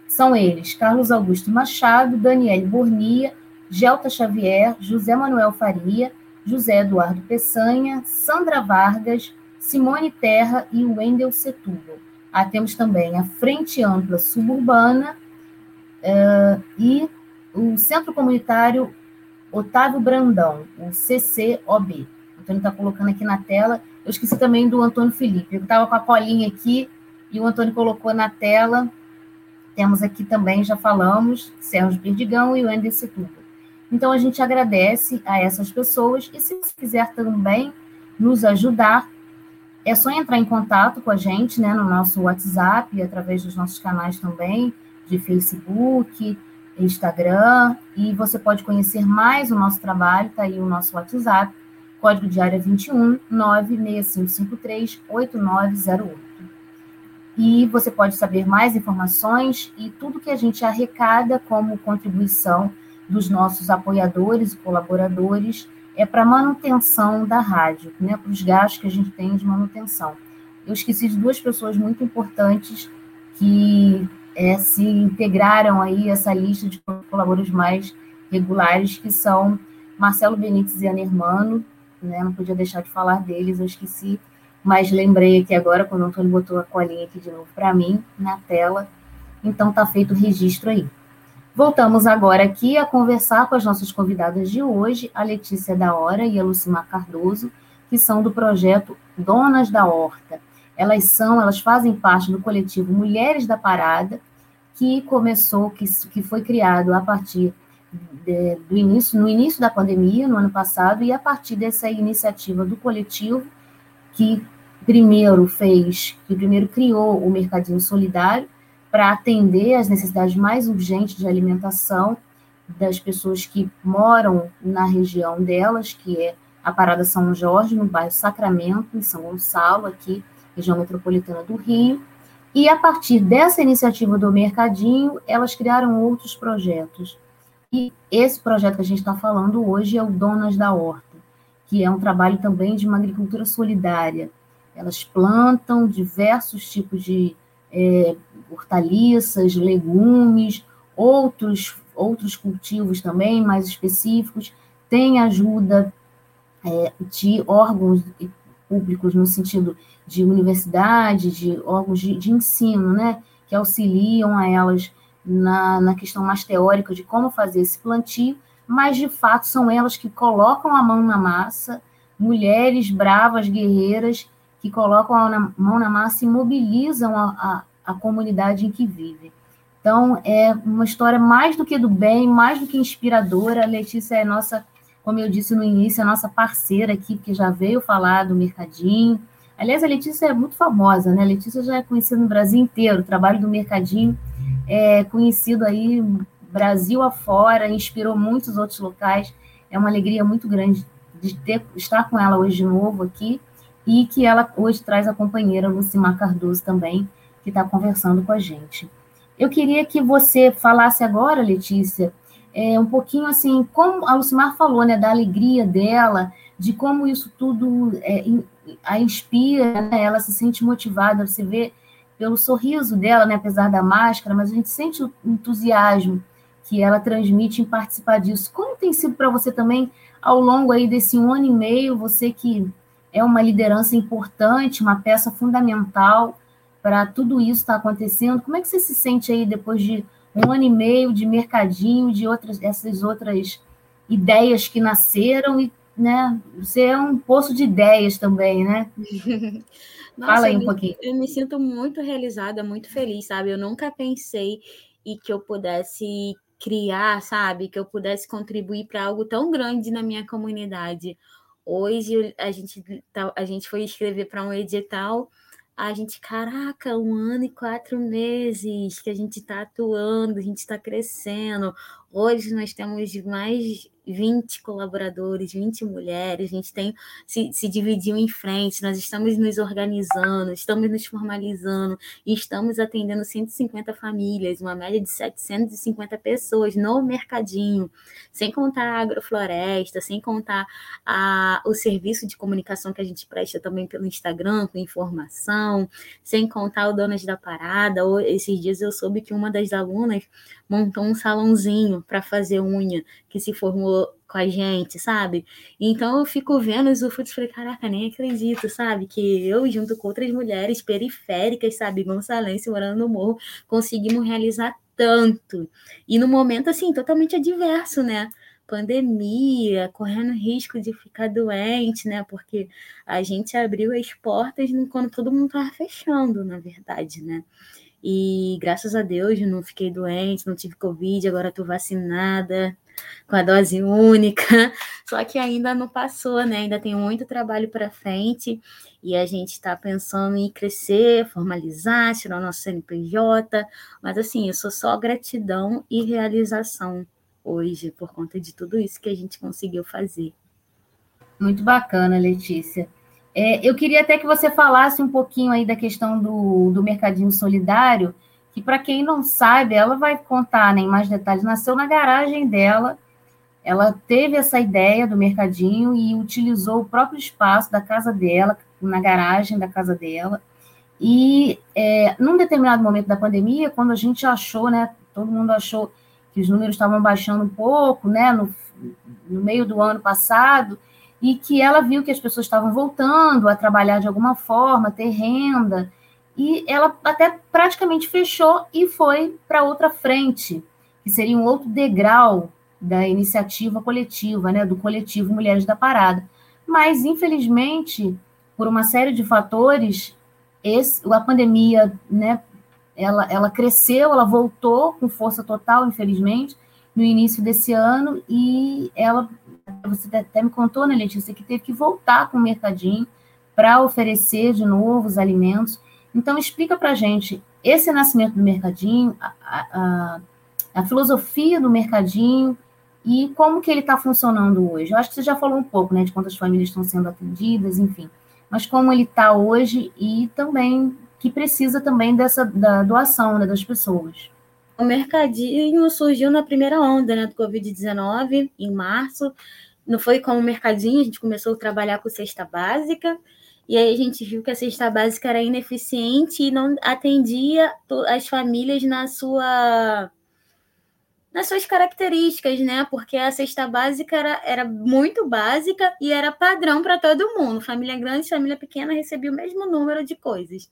São eles Carlos Augusto Machado, Daniele Bornia, Gelta Xavier, José Manuel Faria, José Eduardo Peçanha, Sandra Vargas, Simone Terra e Wendel Setúbal. Ah, temos também a Frente Ampla Suburbana, uh, e o Centro Comunitário Otávio Brandão, o CCOB. O Antônio está colocando aqui na tela. Eu esqueci também do Antônio Felipe. Eu estava com a colinha aqui e o Antônio colocou na tela. Temos aqui também, já falamos, Sérgio Perdigão e o Ender Setúbal. Então, a gente agradece a essas pessoas e se você quiser também nos ajudar, é só entrar em contato com a gente né, no nosso WhatsApp, através dos nossos canais também, de Facebook, Instagram, e você pode conhecer mais o nosso trabalho, está aí o nosso WhatsApp, código de área 21 96553 8908. E você pode saber mais informações e tudo que a gente arrecada como contribuição dos nossos apoiadores e colaboradores é para manutenção da rádio, né, para os gastos que a gente tem de manutenção. Eu esqueci de duas pessoas muito importantes que é, se integraram aí essa lista de colaboradores mais regulares, que são Marcelo Benítez e Ana Hermano, né, não podia deixar de falar deles, eu esqueci, mas lembrei aqui agora, quando o Antônio botou a colinha aqui de novo para mim, na tela, então está feito o registro aí. Voltamos agora aqui a conversar com as nossas convidadas de hoje, a Letícia da Hora e a Lucimar Cardoso, que são do projeto Donas da Horta. Elas são, elas fazem parte do coletivo Mulheres da Parada, que começou, que, que foi criado a partir de, do início, no início da pandemia, no ano passado, e a partir dessa iniciativa do coletivo, que primeiro fez, que primeiro criou o Mercadinho Solidário, para atender às necessidades mais urgentes de alimentação das pessoas que moram na região delas, que é a Parada São Jorge, no bairro Sacramento, em São Gonçalo, aqui, região metropolitana do Rio. E a partir dessa iniciativa do Mercadinho, elas criaram outros projetos. E esse projeto que a gente está falando hoje é o Donas da Horta, que é um trabalho também de uma agricultura solidária. Elas plantam diversos tipos de é, hortaliças, legumes, outros, outros cultivos também mais específicos, tem ajuda é, de órgãos públicos no sentido de universidade, de órgãos de, de ensino, né, que auxiliam a elas na, na questão mais teórica de como fazer esse plantio, mas de fato são elas que colocam a mão na massa, mulheres bravas, guerreiras, que colocam a mão na massa e mobilizam a, a, a comunidade em que vivem. Então, é uma história mais do que do bem, mais do que inspiradora. A Letícia é nossa, como eu disse no início, a nossa parceira aqui, que já veio falar do Mercadinho. Aliás, a Letícia é muito famosa, né? A Letícia já é conhecida no Brasil inteiro. O trabalho do Mercadinho é conhecido aí Brasil afora, inspirou muitos outros locais. É uma alegria muito grande de ter, estar com ela hoje de novo aqui e que ela hoje traz a companheira Lucimar Cardoso também, que está conversando com a gente. Eu queria que você falasse agora, Letícia, é, um pouquinho assim, como a Lucimar falou, né, da alegria dela, de como isso tudo é, a inspira, né, ela se sente motivada, você vê pelo sorriso dela, né, apesar da máscara, mas a gente sente o entusiasmo que ela transmite em participar disso. Como tem sido para você também, ao longo aí desse um ano e meio, você que é uma liderança importante, uma peça fundamental para tudo isso estar tá acontecendo. Como é que você se sente aí depois de um ano e meio de mercadinho, de outras essas outras ideias que nasceram e né, você é um poço de ideias também, né? *laughs* Nossa, Fala aí um pouquinho. Eu me sinto muito realizada, muito feliz, sabe? Eu nunca pensei e que eu pudesse criar, sabe? Que eu pudesse contribuir para algo tão grande na minha comunidade. Hoje a gente, tá, a gente foi escrever para um edital, a gente, caraca, um ano e quatro meses que a gente está atuando, a gente está crescendo. Hoje nós temos mais 20 colaboradores, 20 mulheres, a gente tem se, se dividiu em frente, nós estamos nos organizando, estamos nos formalizando e estamos atendendo 150 famílias, uma média de 750 pessoas no mercadinho, sem contar a agrofloresta, sem contar a, o serviço de comunicação que a gente presta também pelo Instagram, com informação, sem contar o Donas da Parada. Esses dias eu soube que uma das alunas montou um salãozinho para fazer unha, que se formou com a gente, sabe? Então eu fico vendo os frutos e falei, caraca, nem acredito, sabe? Que eu, junto com outras mulheres periféricas, sabe, gonçalense, morando no morro, conseguimos realizar tanto. E no momento, assim, totalmente adverso, né? Pandemia, correndo risco de ficar doente, né? Porque a gente abriu as portas quando todo mundo estava fechando, na verdade, né? E graças a Deus não fiquei doente, não tive Covid, agora estou vacinada com a dose única. *laughs* Só que ainda não passou, né? Ainda tem muito trabalho para frente e a gente está pensando em crescer, formalizar, tirar o nosso CNPJ. Mas assim, eu sou só gratidão e realização hoje por conta de tudo isso que a gente conseguiu fazer. Muito bacana, Letícia. É, eu queria até que você falasse um pouquinho aí da questão do, do mercadinho solidário, que para quem não sabe, ela vai contar né, em mais detalhes, nasceu na garagem dela, ela teve essa ideia do mercadinho e utilizou o próprio espaço da casa dela, na garagem da casa dela, e é, num determinado momento da pandemia, quando a gente achou, né, todo mundo achou que os números estavam baixando um pouco, né, no, no meio do ano passado, e que ela viu que as pessoas estavam voltando a trabalhar de alguma forma, ter renda, e ela até praticamente fechou e foi para outra frente, que seria um outro degrau da iniciativa coletiva, né, do coletivo Mulheres da Parada. Mas, infelizmente, por uma série de fatores, esse, a pandemia, né, ela, ela cresceu, ela voltou com força total, infelizmente, no início desse ano, e ela você até me contou, né, Letícia, que teve que voltar com o mercadinho para oferecer de novo os alimentos. Então, explica para a gente esse nascimento do mercadinho, a, a, a, filosofia do mercadinho e como que ele está funcionando hoje. Eu acho que você já falou um pouco, né, de quantas famílias estão sendo atendidas, enfim, mas como ele está hoje e também que precisa também dessa da doação né, das pessoas. O mercadinho surgiu na primeira onda né, do Covid-19, em março. Não foi como mercadinho, a gente começou a trabalhar com cesta básica, e aí a gente viu que a cesta básica era ineficiente e não atendia as famílias na sua nas suas características, né? Porque a cesta básica era, era muito básica e era padrão para todo mundo. Família grande, família pequena recebia o mesmo número de coisas.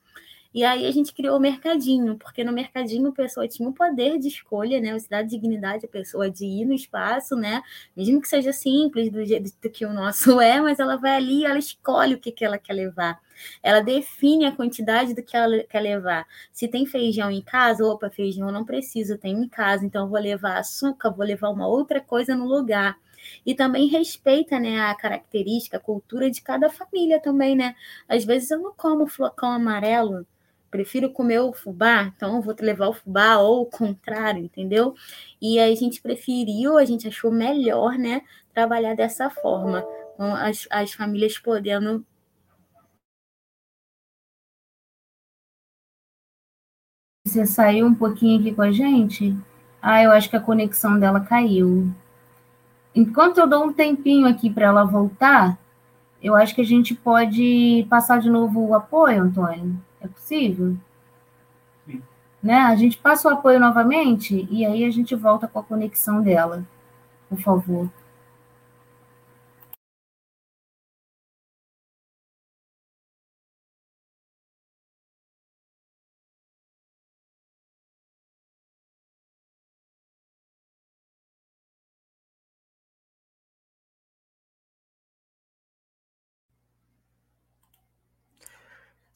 E aí a gente criou o mercadinho, porque no mercadinho a pessoa tinha o poder de escolha, né? Você dá dignidade à pessoa de ir no espaço, né? Mesmo que seja simples do jeito que o nosso *laughs* é, mas ela vai ali, ela escolhe o que, que ela quer levar. Ela define a quantidade do que ela quer levar. Se tem feijão em casa, opa, feijão não precisa, tem em casa, então vou levar açúcar, vou levar uma outra coisa no lugar e também respeita, né, a característica, a cultura de cada família também, né? Às vezes eu não como flocão amarelo, prefiro comer o fubá, então vou levar o fubá, ou o contrário, entendeu? E a gente preferiu, a gente achou melhor, né, trabalhar dessa forma, com as, as famílias podendo. Você saiu um pouquinho aqui com a gente? Ah, eu acho que a conexão dela caiu. Enquanto eu dou um tempinho aqui para ela voltar, eu acho que a gente pode passar de novo o apoio, Antônio. É possível? Sim. Né? A gente passa o apoio novamente e aí a gente volta com a conexão dela. Por favor.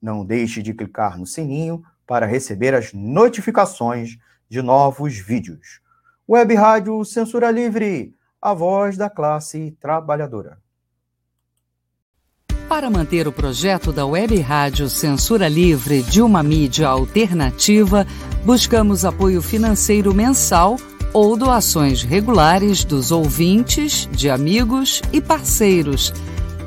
Não deixe de clicar no sininho para receber as notificações de novos vídeos. Web Rádio Censura Livre, a voz da classe trabalhadora. Para manter o projeto da Web Rádio Censura Livre de uma mídia alternativa, buscamos apoio financeiro mensal ou doações regulares dos ouvintes, de amigos e parceiros,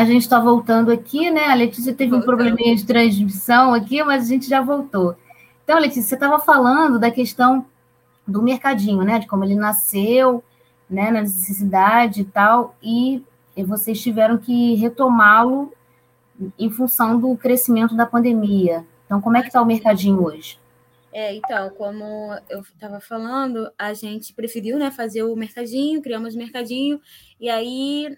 A gente está voltando aqui, né? A Letícia teve um probleminha de transmissão aqui, mas a gente já voltou. Então, Letícia, você estava falando da questão do mercadinho, né? De como ele nasceu, né? Na necessidade e tal, e vocês tiveram que retomá-lo em função do crescimento da pandemia. Então, como é que está o mercadinho hoje? É, então, como eu estava falando, a gente preferiu né, fazer o mercadinho, criamos o mercadinho, e aí,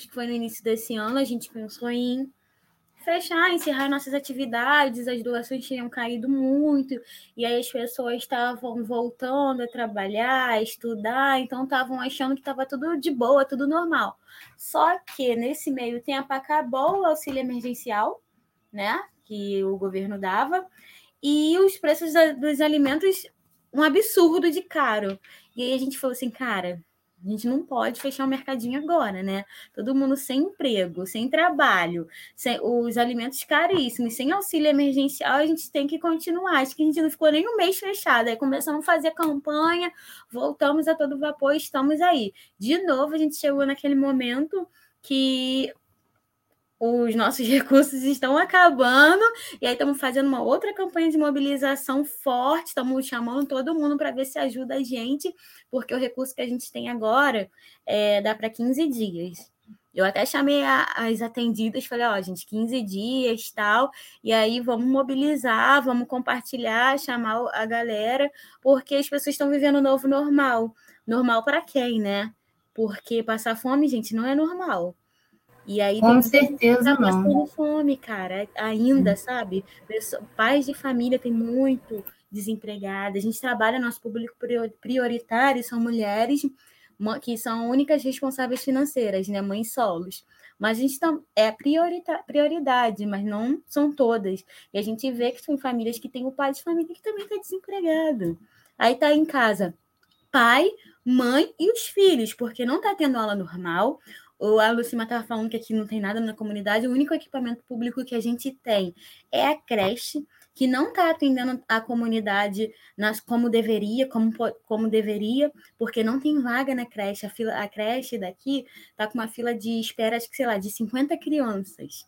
acho que foi no início desse ano, a gente pensou em fechar, encerrar nossas atividades, as doações tinham caído muito, e aí as pessoas estavam voltando a trabalhar, a estudar, então estavam achando que estava tudo de boa, tudo normal. Só que nesse meio tempo acabou o auxílio emergencial, né, que o governo dava, e os preços dos alimentos um absurdo de caro. E aí a gente falou assim, cara, a gente não pode fechar o mercadinho agora, né? Todo mundo sem emprego, sem trabalho, sem, os alimentos caríssimos, sem auxílio emergencial, a gente tem que continuar. Acho que a gente não ficou nem um mês fechado. Aí começamos a fazer campanha, voltamos a todo vapor, estamos aí. De novo, a gente chegou naquele momento que os nossos *laughs* recursos estão acabando, e aí estamos fazendo uma outra campanha de mobilização forte, estamos chamando todo mundo para ver se ajuda a gente, porque o recurso que a gente tem agora é, dá para 15 dias. Eu até chamei a, as atendidas, falei, ó, gente, 15 dias tal, e aí vamos mobilizar, vamos compartilhar, chamar a galera, porque as pessoas estão vivendo o novo normal. Normal para quem, né? Porque passar fome, gente, não é normal. E aí Com certeza tá não. fome, cara, ainda, sabe? Pais de família tem muito desempregada. A gente trabalha, nosso público prioritário são mulheres que são únicas responsáveis financeiras, né? Mães solos. Mas a gente tá, é prioridade, mas não são todas. E a gente vê que são famílias que têm o pai de família que também está desempregado. Aí tá em casa pai, mãe e os filhos, porque não está tendo aula normal, o a Lucima estava falando que aqui não tem nada na comunidade, o único equipamento público que a gente tem é a creche, que não está atendendo a comunidade nas, como deveria, como, como deveria, porque não tem vaga na creche. A, fila, a creche daqui está com uma fila de espera, acho que, sei lá, de 50 crianças.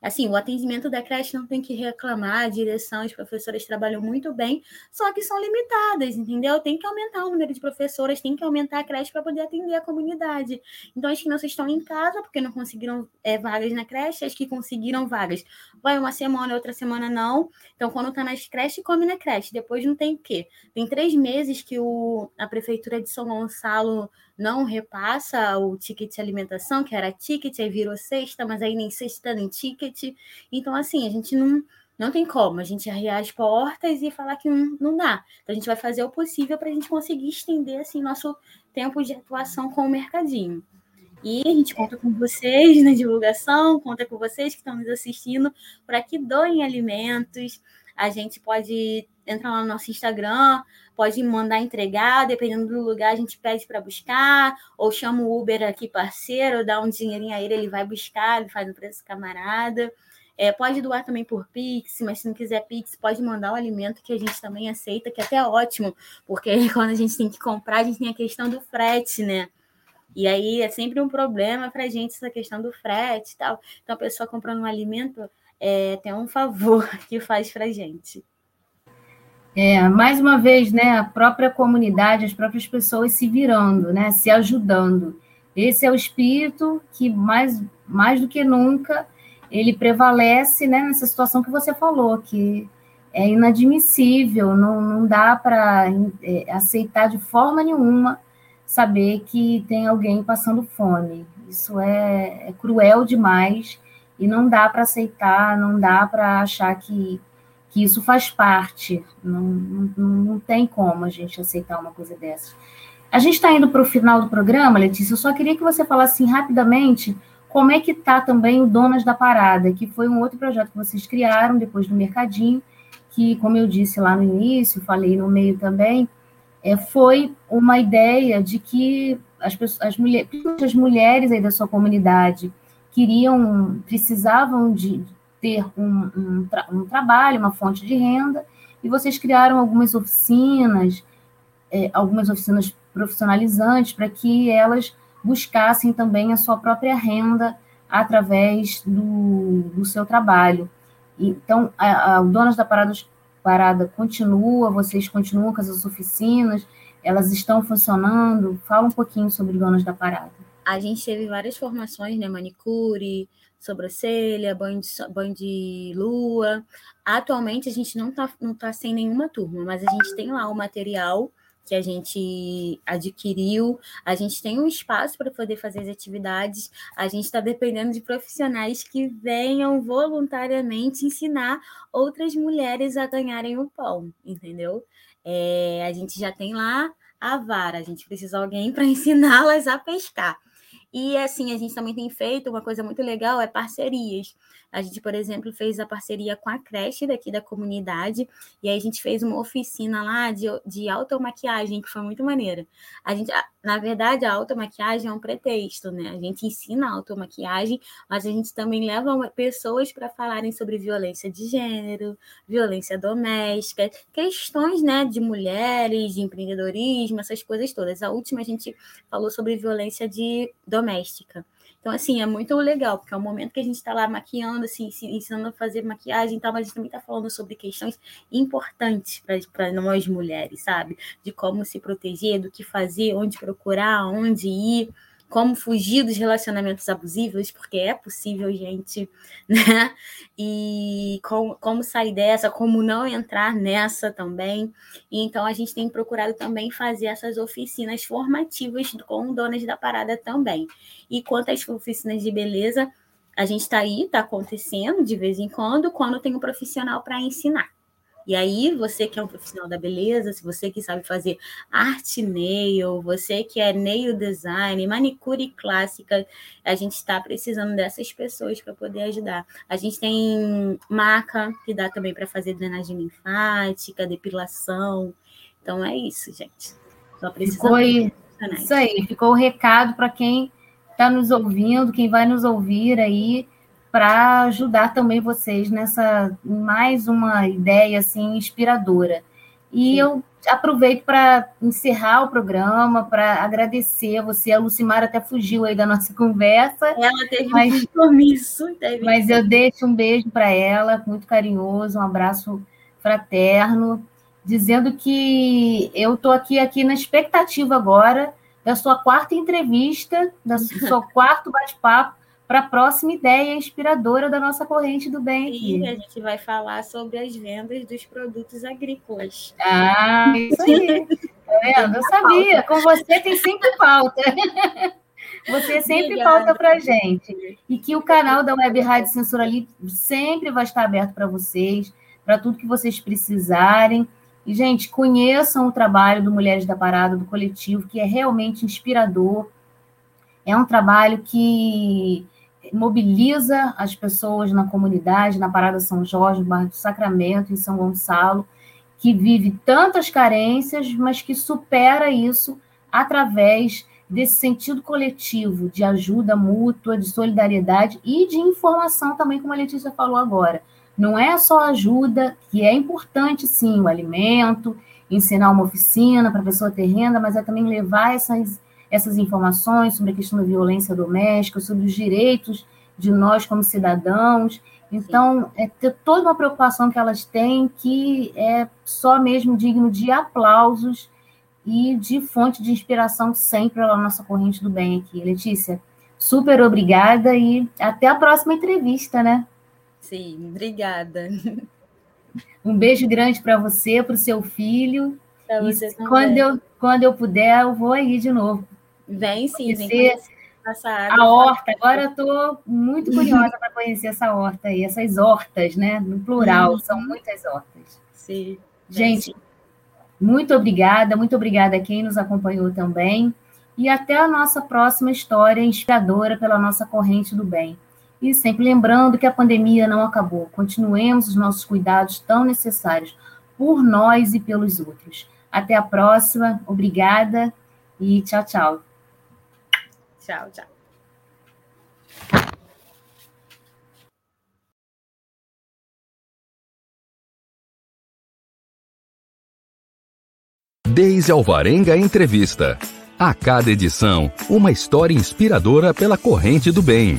Assim, o atendimento da creche não tem que reclamar, a direção, as professoras trabalham muito bem, só que são limitadas, entendeu? Tem que aumentar o número de professoras, tem que aumentar a creche para poder atender a comunidade. Então, as crianças estão em casa porque não conseguiram é, vagas na creche, as que conseguiram vagas, vai uma semana, outra semana não. Então, quando está nas creches, come na creche. Depois não tem o quê? Tem três meses que o, a prefeitura de São Gonçalo não repassa o ticket de alimentação, que era ticket, aí virou sexta, mas aí nem sexta nem ticket. Então, assim, a gente não, não tem como a gente arriar as portas e falar que não, não dá. Então, a gente vai fazer o possível para a gente conseguir estender assim, nosso tempo de atuação com o mercadinho. E a gente conta com vocês na divulgação, conta com vocês que estão nos assistindo para que doem alimentos. A gente pode entrar lá no nosso Instagram, pode mandar entregar, dependendo do lugar, a gente pede para buscar, ou chama o Uber aqui parceiro, dá um dinheirinho a ele, ele vai buscar, ele faz o preço camarada. É, pode doar também por Pix, mas se não quiser Pix, pode mandar o alimento que a gente também aceita, que é até ótimo, porque *laughs* quando a gente tem que comprar, a gente tem a questão do frete, né? E aí é sempre um problema para a gente essa questão do frete e tal. Então, a pessoa comprando um alimento é, tem um favor *laughs* que faz para a gente. É, mais uma vez, né, a própria comunidade, as próprias pessoas se virando, né, se ajudando. Esse é o espírito que mais, mais do que nunca ele prevalece, né, nessa situação que você falou, que é inadmissível, não, não dá para é, aceitar de forma nenhuma saber que tem alguém passando fome. Isso é, é cruel demais e não dá para aceitar, não dá para achar que, que isso faz parte. Não, não, não tem como a gente aceitar uma coisa dessa. A gente está indo para o final do programa, Letícia. Eu só queria que você falasse assim, rapidamente como é que está também o Donas da Parada, que foi um outro projeto que vocês criaram depois do Mercadinho, que, como eu disse lá no início, falei no meio também, é, foi uma ideia de que as, pessoas, as, mulheres, as mulheres aí da sua comunidade queriam, precisavam de ter um, um, tra um trabalho, uma fonte de renda, e vocês criaram algumas oficinas, é, algumas oficinas profissionalizantes para que elas buscassem também a sua própria renda através do, do seu trabalho. Então, a, a, o Donas da Parada parada continua, vocês continuam com essas oficinas, elas estão funcionando? Fala um pouquinho sobre Donas da Parada. A gente teve várias formações, né? Manicure, sobrancelha, banho de, banho de lua. Atualmente a gente não está não tá sem nenhuma turma, mas a gente tem lá o material que a gente adquiriu, a gente tem um espaço para poder fazer as atividades, a gente está dependendo de profissionais que venham voluntariamente ensinar outras mulheres a ganharem o pão, entendeu? É, a gente já tem lá a vara, a gente precisa de alguém para *laughs* ensiná-las a pescar. E assim, a gente também tem feito uma coisa muito legal, é parcerias. A gente, por exemplo, fez a parceria com a creche daqui da comunidade, e aí a gente fez uma oficina lá de, de automaquiagem, que foi muito maneira. A gente, na verdade, a automaquiagem é um pretexto, né? A gente ensina a automaquiagem, mas a gente também leva pessoas para falarem sobre violência de gênero, violência doméstica, questões, né, de mulheres, de empreendedorismo, essas coisas todas. A última a gente falou sobre violência de doméstica. Então, assim, é muito legal, porque é o momento que a gente está lá maquiando, assim, ensinando a fazer maquiagem e tal, mas a gente também está falando sobre questões importantes para nós mulheres, sabe? De como se proteger, do que fazer, onde procurar, onde ir como fugir dos relacionamentos abusivos, porque é possível, gente, *laughs* né? E como, como sair dessa, como não entrar nessa também. Então a gente tem procurado também fazer essas oficinas formativas com donas da parada também. E quanto às oficinas de beleza, a gente está aí, está acontecendo de vez em quando, quando tem um profissional para ensinar. E aí, você que é um profissional da beleza, se você que sabe fazer arte nail, você que é nail design, manicure clássica, a gente está precisando dessas pessoas para poder ajudar. A gente tem maca, que dá também para fazer drenagem linfática, depilação. Então, é isso, gente. Só aí, Isso aí, ficou o recado para quem está nos ouvindo, quem vai nos ouvir aí para ajudar também vocês nessa mais uma ideia assim inspiradora. E Sim. eu aproveito para encerrar o programa, para agradecer a você. A Lucimara até fugiu aí da nossa *laughs* conversa. Ela teve mas, um compromisso. Teve mas eu deixo um beijo para ela, muito carinhoso, um abraço fraterno, dizendo que eu estou aqui, aqui na expectativa agora da sua quarta entrevista, da seu *laughs* quarto bate-papo para a próxima ideia inspiradora da nossa corrente do bem aqui. E a gente vai falar sobre as vendas dos produtos agrícolas. Ah, isso aí. Tá vendo? Eu sabia. Com você tem sempre pauta. *laughs* Você sempre Obrigada. pauta para gente. E que o canal da Web Rádio Censura Livre sempre vai estar aberto para vocês, para tudo que vocês precisarem. E, gente, conheçam o trabalho do Mulheres da Parada, do coletivo, que é realmente inspirador. É um trabalho que mobiliza as pessoas na comunidade, na Parada São Jorge, no bairro do Sacramento, em São Gonçalo, que vive tantas carências, mas que supera isso através desse sentido coletivo de ajuda mútua, de solidariedade e de informação também, como a Letícia falou agora. Não é só ajuda, que é importante sim, o alimento, ensinar uma oficina para a pessoa ter renda, mas é também levar essas, essas informações sobre a questão da violência doméstica, sobre os direitos de nós como cidadãos. Então, é ter toda uma preocupação que elas têm que é só mesmo digno de aplausos e de fonte de inspiração sempre pela nossa corrente do bem aqui. Letícia, super obrigada e até a próxima entrevista, né? Sim, obrigada. Um beijo grande para você, para o seu filho. Você também. Quando eu, quando eu puder, eu vou aí de novo. Vem sim, Conhecer vem conhecer A horta, agora eu estou muito curiosa para conhecer essa horta aí, essas hortas, né? No plural, Uhum. são muitas hortas. Sim. Gente, muito obrigada, muito obrigada a quem nos acompanhou também. E até a nossa próxima história inspiradora pela nossa corrente do bem. E sempre lembrando que a pandemia não acabou. Continuemos os nossos cuidados tão necessários por nós e pelos outros. Até a próxima, obrigada e tchau, tchau. Tchau, tchau. Deise Alvarenga Entrevista. A cada edição, uma história inspiradora pela corrente do bem.